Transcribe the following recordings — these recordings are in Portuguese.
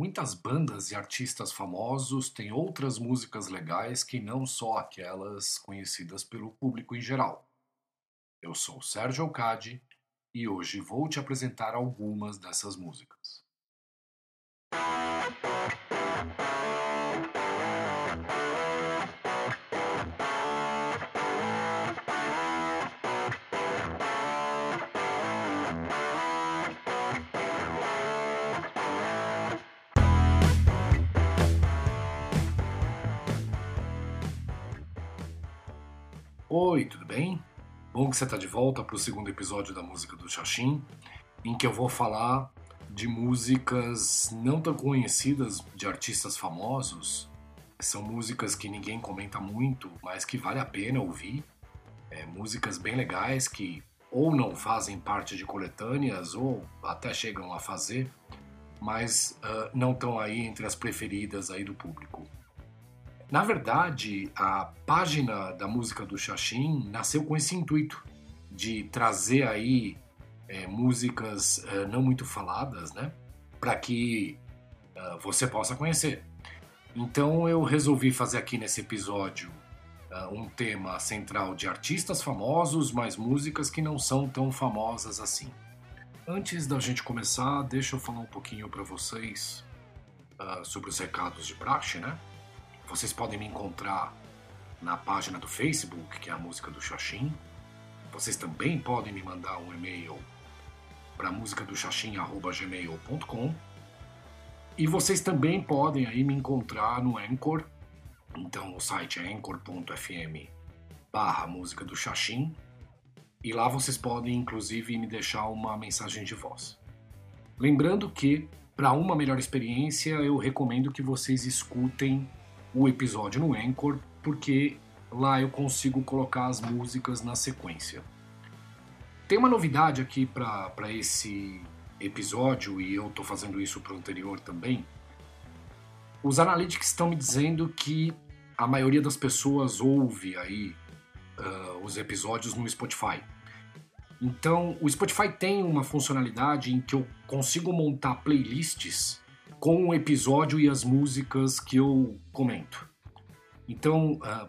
Muitas bandas e artistas famosos têm outras músicas legais que não só aquelas conhecidas pelo público em geral. Eu sou Sérgio Alcade e hoje vou te apresentar algumas dessas músicas. Oi, tudo bem? Bom que você está de volta para o segundo episódio da música do Xaxim, em que eu vou falar de músicas não tão conhecidas de artistas famosos. São músicas que ninguém comenta muito, mas que vale a pena ouvir. É, músicas bem legais que ou não fazem parte de coletâneas ou até chegam a fazer, mas uh, não estão aí entre as preferidas aí do público. Na verdade, a página da música do Xaxim nasceu com esse intuito de trazer aí é, músicas é, não muito faladas, né, para que uh, você possa conhecer. Então eu resolvi fazer aqui nesse episódio uh, um tema central de artistas famosos, mas músicas que não são tão famosas assim. Antes da gente começar, deixa eu falar um pouquinho para vocês uh, sobre os recados de praxe, né? Vocês podem me encontrar na página do Facebook, que é a música do Xaxim. Vocês também podem me mandar um e-mail para música do e vocês também podem aí me encontrar no Anchor. Então o site é anchor.fm barra música do Xaxim e lá vocês podem inclusive me deixar uma mensagem de voz. Lembrando que para uma melhor experiência eu recomendo que vocês escutem o episódio no Anchor, porque lá eu consigo colocar as músicas na sequência. Tem uma novidade aqui para esse episódio, e eu estou fazendo isso para o anterior também. Os analytics estão me dizendo que a maioria das pessoas ouve aí uh, os episódios no Spotify. Então, o Spotify tem uma funcionalidade em que eu consigo montar playlists com o episódio e as músicas que eu comento. Então, uh, ah,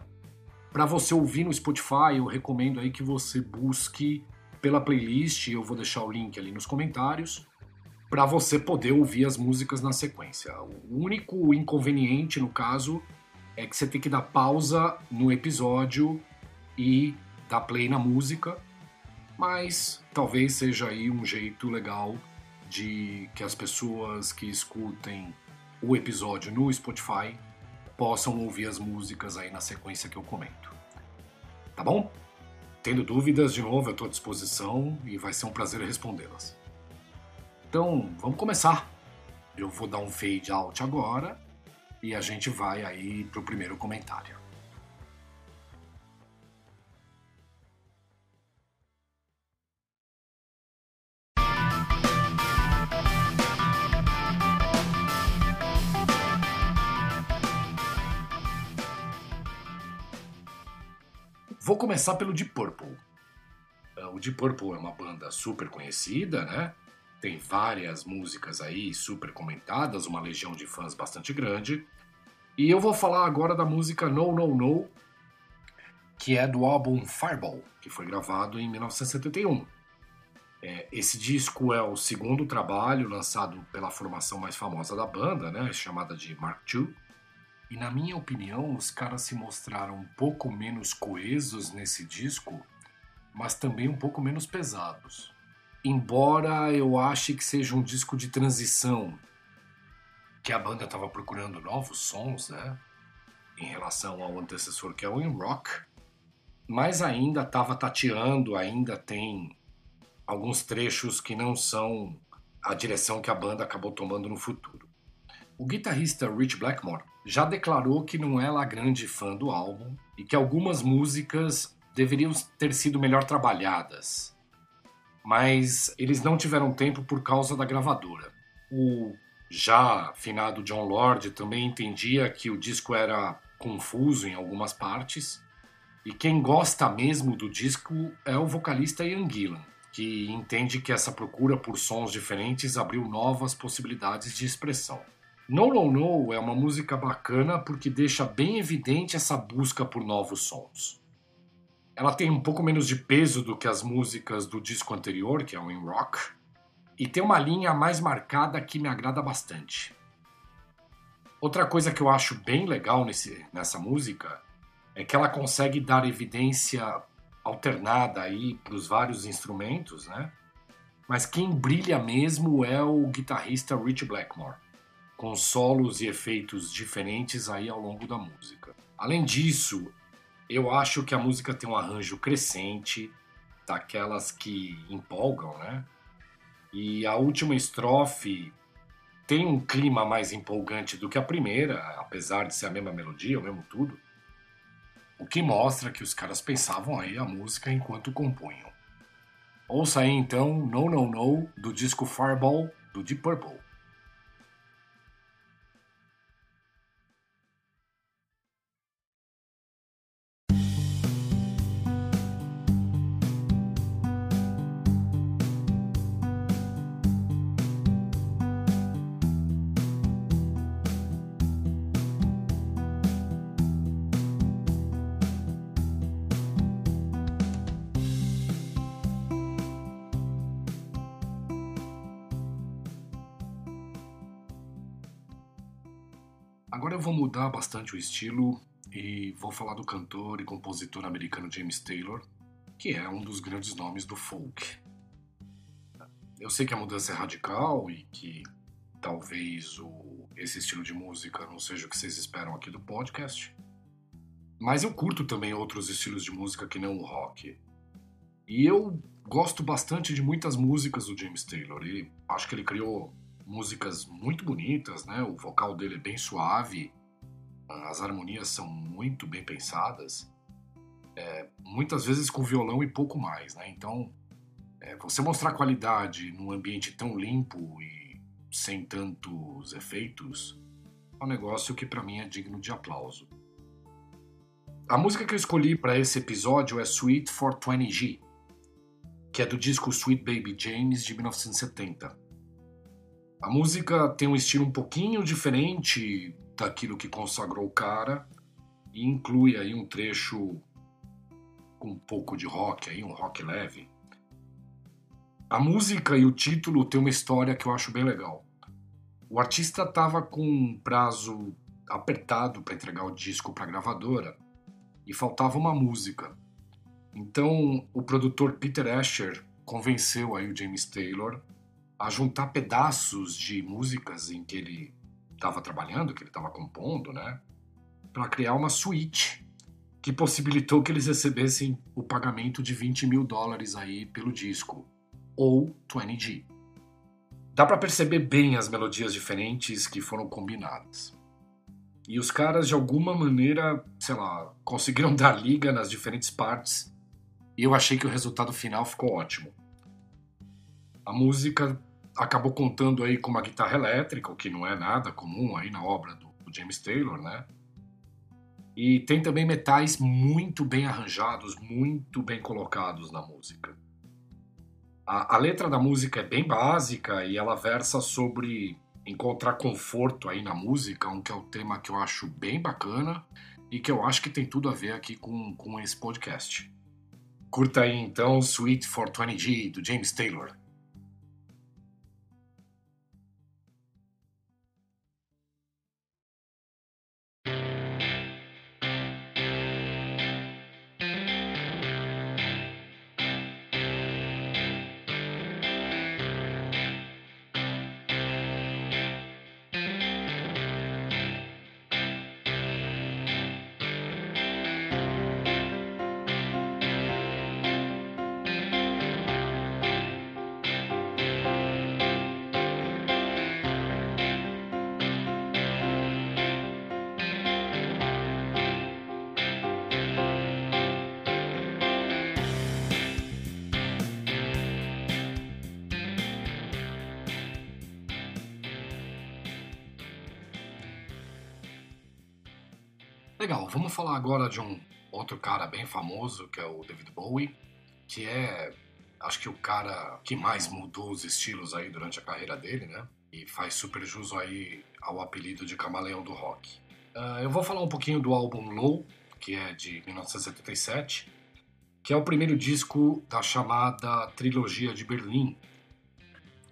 para você ouvir no Spotify, eu recomendo aí que você busque pela playlist, eu vou deixar o link ali nos comentários, para você poder ouvir as músicas na sequência. O único inconveniente, no caso, é que você tem que dar pausa no episódio e dar play na música, mas talvez seja aí um jeito legal de que as pessoas que escutem o episódio no Spotify possam ouvir as músicas aí na sequência que eu comento. Tá bom? Tendo dúvidas, de novo, eu estou à disposição e vai ser um prazer respondê-las. Então, vamos começar. Eu vou dar um fade out agora e a gente vai aí para o primeiro comentário. Vou começar pelo Deep Purple. Ah, o Deep Purple é uma banda super conhecida, né? Tem várias músicas aí super comentadas, uma legião de fãs bastante grande. E eu vou falar agora da música No No No, que é do álbum Fireball, que foi gravado em 1971. É, esse disco é o segundo trabalho lançado pela formação mais famosa da banda, né, chamada de Mark II. E na minha opinião, os caras se mostraram um pouco menos coesos nesse disco, mas também um pouco menos pesados. Embora eu ache que seja um disco de transição, que a banda estava procurando novos sons, né? Em relação ao antecessor que é o In Rock, mas ainda estava tateando, ainda tem alguns trechos que não são a direção que a banda acabou tomando no futuro. O guitarrista Rich Blackmore já declarou que não é lá grande fã do álbum e que algumas músicas deveriam ter sido melhor trabalhadas. Mas eles não tiveram tempo por causa da gravadora. O já finado John Lord também entendia que o disco era confuso em algumas partes. E quem gosta mesmo do disco é o vocalista Ian Gillan, que entende que essa procura por sons diferentes abriu novas possibilidades de expressão. No No No é uma música bacana porque deixa bem evidente essa busca por novos sons. Ela tem um pouco menos de peso do que as músicas do disco anterior, que é o In Rock, e tem uma linha mais marcada que me agrada bastante. Outra coisa que eu acho bem legal nesse, nessa música é que ela consegue dar evidência alternada aí para os vários instrumentos, né? Mas quem brilha mesmo é o guitarrista Rich Blackmore, com solos e efeitos diferentes aí ao longo da música. Além disso, eu acho que a música tem um arranjo crescente, daquelas que empolgam, né? E a última estrofe tem um clima mais empolgante do que a primeira, apesar de ser a mesma melodia, o mesmo tudo. O que mostra que os caras pensavam aí a música enquanto compunham. Ouça aí então No No No do disco Fireball do Deep Purple. Agora eu vou mudar bastante o estilo e vou falar do cantor e compositor americano James Taylor, que é um dos grandes nomes do folk. Eu sei que a mudança é radical e que talvez o, esse estilo de música não seja o que vocês esperam aqui do podcast, mas eu curto também outros estilos de música que não o rock. E eu gosto bastante de muitas músicas do James Taylor e acho que ele criou músicas muito bonitas, né? O vocal dele é bem suave, as harmonias são muito bem pensadas, é, muitas vezes com violão e pouco mais, né? Então, é, você mostrar qualidade num ambiente tão limpo e sem tantos efeitos é um negócio que para mim é digno de aplauso. A música que eu escolhi para esse episódio é Sweet 420G, que é do disco Sweet Baby James de 1970. A música tem um estilo um pouquinho diferente daquilo que consagrou o cara e inclui aí um trecho com um pouco de rock aí, um rock leve. A música e o título tem uma história que eu acho bem legal. O artista estava com um prazo apertado para entregar o disco para a gravadora e faltava uma música. Então o produtor Peter Asher convenceu aí o James Taylor a juntar pedaços de músicas em que ele estava trabalhando, que ele estava compondo, né, para criar uma suíte que possibilitou que eles recebessem o pagamento de 20 mil dólares aí pelo disco, ou 20G. Dá para perceber bem as melodias diferentes que foram combinadas. E os caras, de alguma maneira, sei lá, conseguiram dar liga nas diferentes partes e eu achei que o resultado final ficou ótimo. A música acabou contando aí com uma guitarra elétrica, o que não é nada comum aí na obra do, do James Taylor, né? E tem também metais muito bem arranjados, muito bem colocados na música. A, a, letra da música é bem básica e ela versa sobre encontrar conforto aí na música, um que é o tema que eu acho bem bacana e que eu acho que tem tudo a ver aqui com, com esse podcast. Curta aí então Sweet 420G do James Taylor. Legal, vamos falar agora de um outro cara bem famoso, que é o David Bowie, que é, acho que o cara que mais mudou os estilos aí durante a carreira dele, né? e faz super jus aí ao apelido de Camaleão do Rock. Uh, eu vou falar um pouquinho do álbum Low, que é de 1977, que é o primeiro disco da chamada Trilogia de Berlim,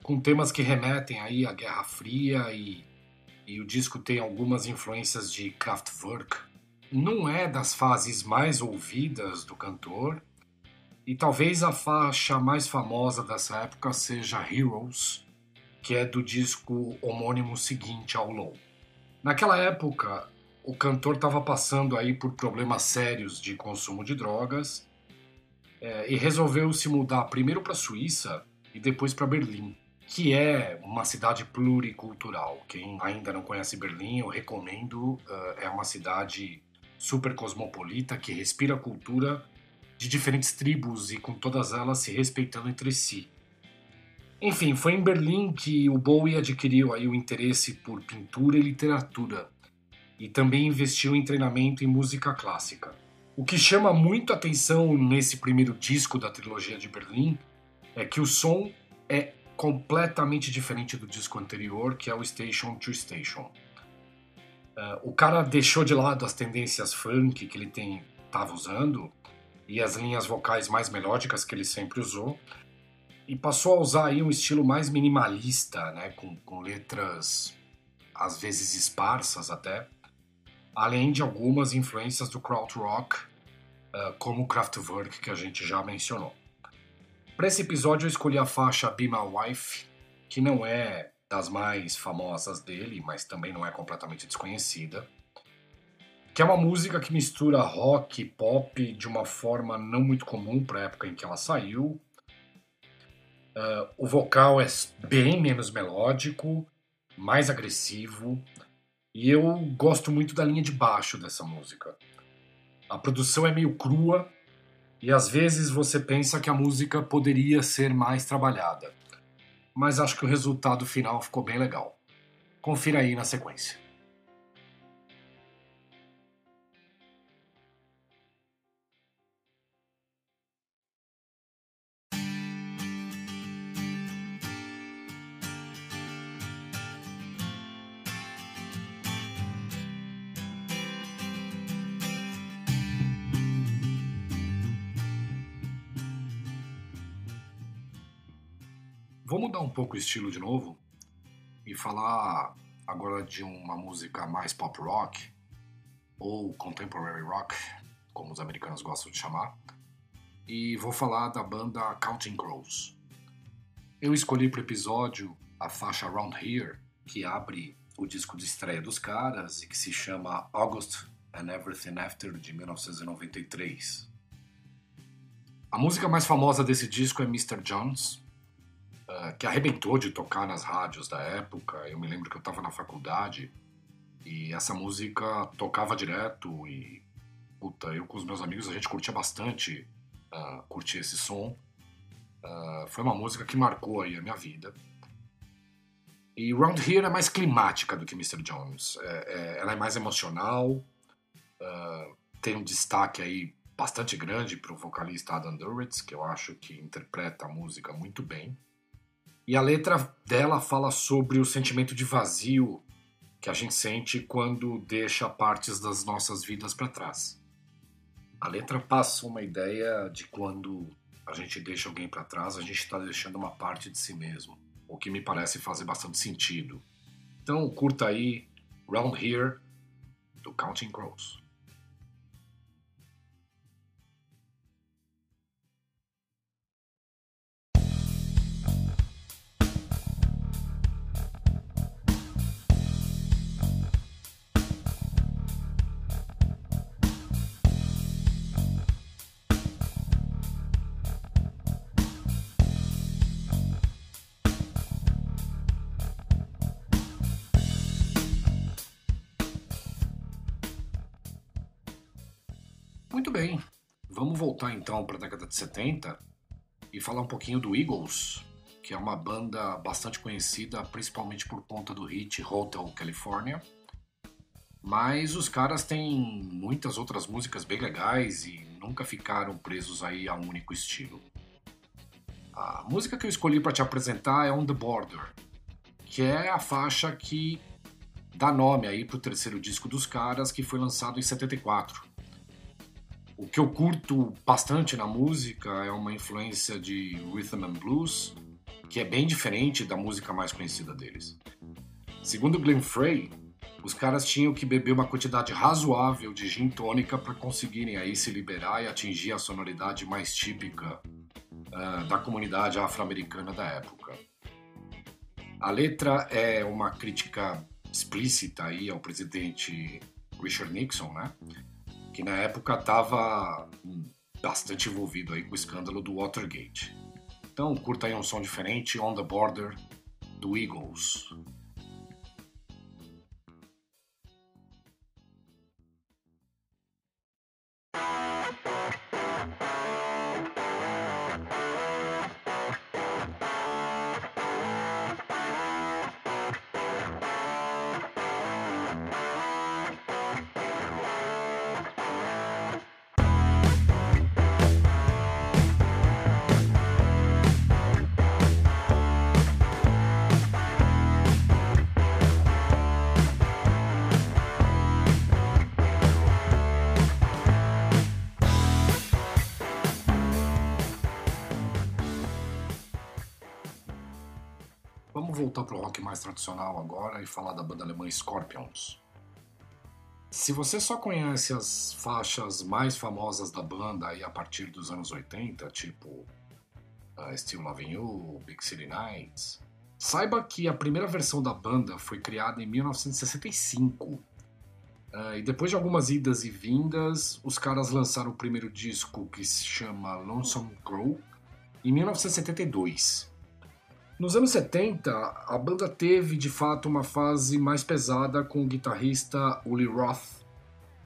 com temas que remetem aí à Guerra Fria e, e o disco tem algumas influências de Kraftwerk. Não é das fases mais ouvidas do cantor, e talvez a faixa mais famosa dessa época seja Heroes, que é do disco homônimo seguinte ao Low. Naquela época, o cantor estava passando aí por problemas sérios de consumo de drogas é, e resolveu se mudar primeiro para a Suíça e depois para Berlim, que é uma cidade pluricultural. Quem ainda não conhece Berlim, eu recomendo. Uh, é uma cidade super cosmopolita que respira cultura de diferentes tribos e com todas elas se respeitando entre si. Enfim, foi em Berlim que o Bowie adquiriu aí o interesse por pintura e literatura e também investiu em treinamento em música clássica. O que chama muito atenção nesse primeiro disco da trilogia de Berlim é que o som é completamente diferente do disco anterior, que é o Station to Station. Uh, o cara deixou de lado as tendências funk que ele estava usando e as linhas vocais mais melódicas que ele sempre usou e passou a usar aí um estilo mais minimalista, né, com, com letras às vezes esparsas até, além de algumas influências do krautrock, uh, como o Kraftwerk que a gente já mencionou. Para esse episódio eu escolhi a faixa Be My Wife, que não é das mais famosas dele, mas também não é completamente desconhecida, que é uma música que mistura rock e pop de uma forma não muito comum para a época em que ela saiu. Uh, o vocal é bem menos melódico, mais agressivo, e eu gosto muito da linha de baixo dessa música. A produção é meio crua e às vezes você pensa que a música poderia ser mais trabalhada, mas acho que o resultado final ficou bem legal. Confira aí na sequência. Vou mudar um pouco o estilo de novo e falar agora de uma música mais pop rock ou contemporary rock, como os americanos gostam de chamar, e vou falar da banda Counting Crows. Eu escolhi para o episódio a faixa Around Here, que abre o disco de estreia dos caras e que se chama August and Everything After de 1993. A música mais famosa desse disco é Mr. Jones, eh, que arrebentou de tocar nas rádios da época. Eu me lembro que eu estava na faculdade e essa música tocava direto e puta, eu com os meus amigos a gente curtia bastante uh, curtir esse som. Uh, foi uma música que marcou aí a minha vida. E Round Here é mais climática do que Mr. Jones. É, é, ela é mais emocional, uh, tem um destaque aí bastante grande para o vocalista Adam Duritz, que eu acho que interpreta a música muito bem. E a letra dela fala sobre o sentimento de vazio que a gente sente quando deixa partes das nossas vidas para trás. A letra passa uma ideia de quando a gente deixa alguém para trás, a gente está deixando uma parte de si mesmo, o que me parece fazer bastante sentido. Então curta aí Round Here do Counting Crows. Voltar então para a década de 70 e falar um pouquinho do Eagles, que é uma banda bastante conhecida principalmente por conta do hit Hotel California. Mas os caras têm muitas outras músicas bem legais e nunca ficaram presos aí a um único estilo. A música que eu escolhi para te apresentar é On the Border, que é a faixa que dá nome aí pro terceiro disco dos caras, que foi lançado em 74. O que eu curto bastante na música é uma influência de rhythm and blues, que é bem diferente da música mais conhecida deles. Segundo Glenn Frey, os caras tinham que beber uma quantidade razoável de gin tônica para conseguirem aí se liberar e atingir a sonoridade mais típica uh, da comunidade afro-americana da época. A letra é uma crítica explícita aí ao presidente Richard Nixon, né? Que na época estava bastante envolvido aí com o escândalo do Watergate. Então, curta aí um som diferente, On the Border, do Eagles. Voltar para o rock mais tradicional agora e falar da banda alemã Scorpions. Se você só conhece as faixas mais famosas da banda aí a partir dos anos 80, tipo uh, Still Loving You, Big City Nights, saiba que a primeira versão da banda foi criada em 1965. Uh, e depois de algumas idas e vindas, os caras lançaram o primeiro disco que se chama Lonesome Crow em 1972. Nos anos 70, a banda teve de fato uma fase mais pesada com o guitarrista Uli Roth,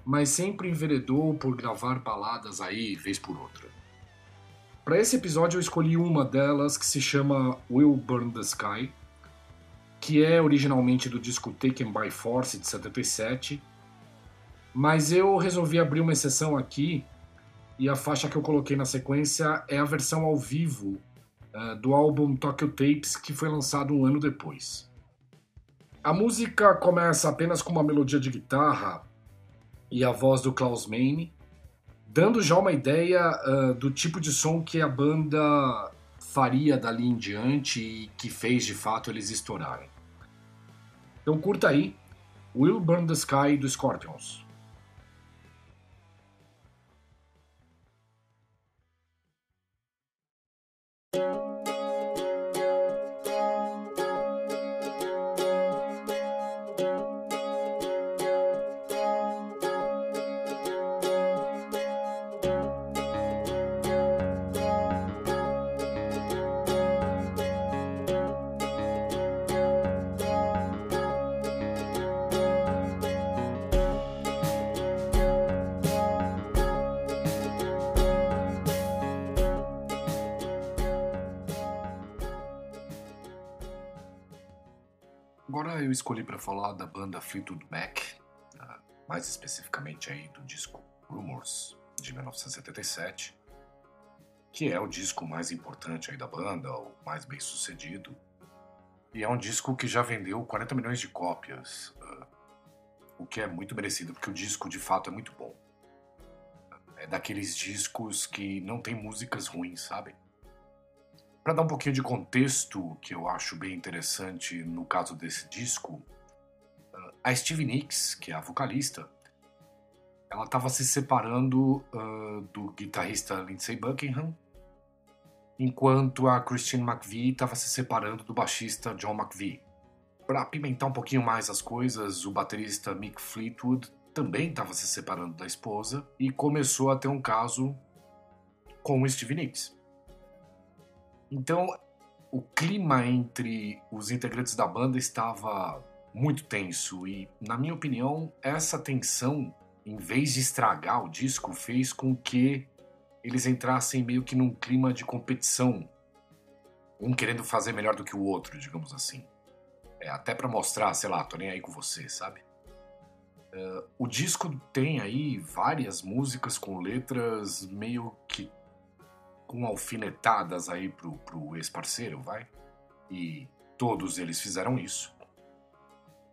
mas sempre enveredou por gravar baladas aí vez por outra. Para esse episódio eu escolhi uma delas que se chama Will Burn the Sky, que é originalmente do disco Taken by Force de 77, mas eu resolvi abrir uma exceção aqui e a faixa que eu coloquei na sequência é a versão ao vivo uh, do álbum Tokyo Tapes, que foi lançado um ano depois. A música começa apenas com uma melodia de guitarra e a voz do Klaus Meine, dando já uma ideia uh, do tipo de som que a banda faria dali em diante e que fez de fato eles estourarem. Então curta aí Will Burn the Sky do Scorpions. Agora eu escolhi para falar da banda Fleetwood Mac, ah, mais especificamente aí do disco Rumors de 1977, que é o disco mais importante aí da banda, o mais bem sucedido, e é um disco que já vendeu 40 milhões de cópias, ah, o que é muito merecido, porque o disco de fato é muito bom. É daqueles discos que não tem músicas ruins, sabe? Para dar um pouquinho de contexto, que eu acho bem interessante no caso desse disco, a Stevie Nicks, que é a vocalista, ela estava se separando uh, do guitarrista Lindsey Buckingham, enquanto a Christine McVie estava se separando do baixista John McVie. Para apimentar um pouquinho mais as coisas, o baterista Mick Fleetwood também estava se separando da esposa e começou a ter um caso com o Stevie Nicks. Então, o clima entre os integrantes da banda estava muito tenso e, na minha opinião, essa tensão, em vez de estragar o disco, fez com que eles entrassem meio que num clima de competição, um querendo fazer melhor do que o outro, digamos assim. É, até para mostrar, sei lá, tô nem aí com você, sabe? Uh, o disco tem aí várias músicas com letras meio que com alfinetadas aí pro, pro ex-parceiro, vai? E Todos eles fizeram isso.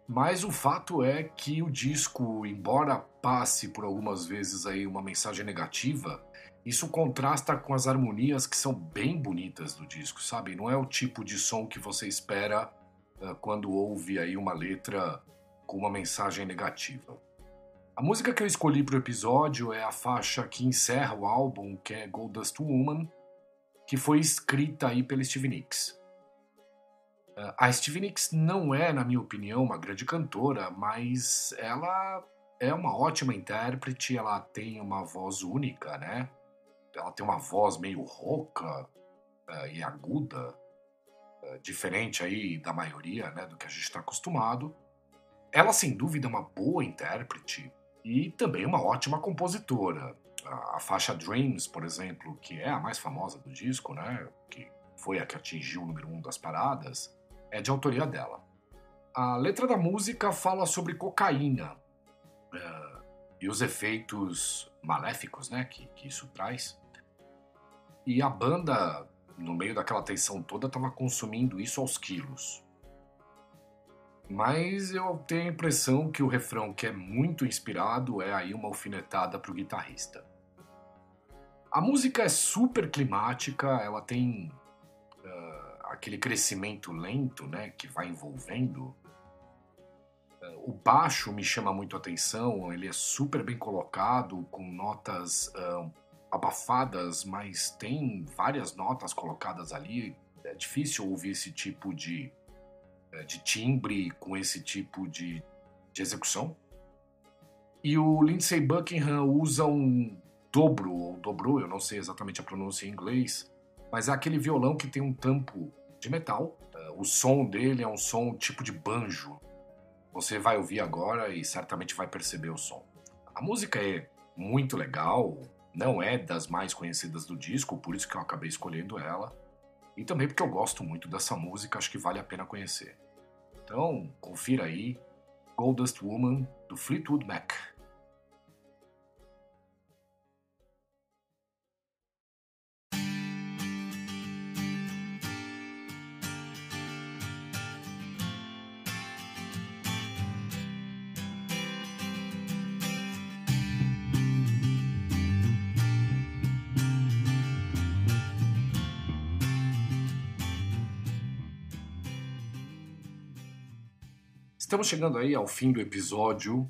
Mas o fato é que o disco, embora passe por algumas vezes aí uma mensagem negativa, isso contrasta com as harmonias que são bem bonitas do disco, sabe? Não é o tipo de som que você espera uh, quando ouve aí uma letra com uma mensagem negativa. A música que eu escolhi para o episódio é a faixa que encerra o álbum, que é Goldust Woman, que foi escrita aí pela Stevie Nicks. Uh, a Stevie Nicks não é, na minha opinião, uma grande cantora, mas ela é uma ótima intérprete, ela tem uma voz única, né? ela tem uma voz meio rouca uh, e aguda, uh, diferente aí da maioria, né, do que a gente está acostumado. Ela, sem dúvida, é uma boa intérprete e também uma ótima compositora. A, faixa Dreams, por exemplo, que é a mais famosa do disco, né, que foi a que atingiu o número um das paradas, é de autoria dela. A letra da música fala sobre cocaína uh, e os efeitos maléficos né, que, que isso traz. E a banda, no meio daquela tensão toda, estava consumindo isso aos quilos. Mas eu tenho a impressão que o refrão, que é muito inspirado, é aí uma alfinetada para o guitarrista. A música é super climática, ela tem uh, aquele crescimento lento, né, que vai envolvendo. Uh, o baixo me chama muito a atenção, ele é super bem colocado, com notas uh, abafadas, mas tem várias notas colocadas ali. É difícil ouvir esse tipo de, de timbre com esse tipo de, de execução. E o Lindsey Buckingham usa um dobro, ou dobrou, eu não sei exatamente a pronúncia em inglês, mas é aquele violão que tem um tampo de metal. É, o som dele é um som tipo de banjo. Você vai ouvir agora e certamente vai perceber o som. A música é muito legal, não é das mais conhecidas do disco, por isso que eu acabei escolhendo ela. E também porque eu gosto muito dessa música, acho que vale a pena conhecer. Então, confira aí Goldust Woman do Fleetwood Mac. Estamos chegando aí ao fim do episódio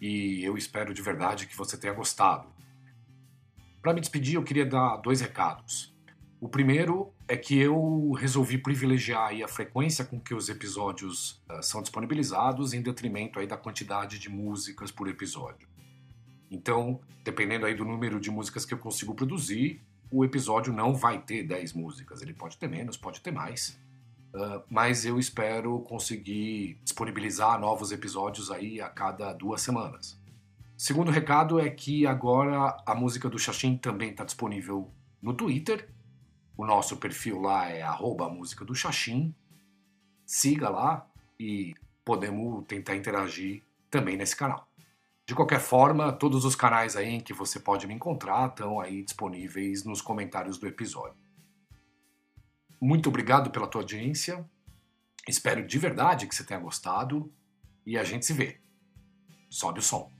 e eu espero de verdade que você tenha gostado. Para me despedir, eu queria dar dois recados. O primeiro é que eu resolvi privilegiar a frequência com que os episódios uh, são disponibilizados em detrimento aí da quantidade de músicas por episódio. Então, dependendo aí do número de músicas que eu consigo produzir, o episódio não vai ter 10 músicas. Ele pode ter menos, pode ter mais. Uh, mas eu espero conseguir disponibilizar novos episódios aí a cada duas semanas. Segundo recado é que agora a música do Xaxim também está disponível no Twitter. O nosso perfil lá é música do Xaxim. Siga lá e podemos tentar interagir também nesse canal. De qualquer forma, todos os canais aí em que você pode me encontrar estão aí disponíveis nos comentários do episódio. Muito obrigado pela tua audiência. Espero de verdade que você tenha gostado e a gente se vê. Sobe o som.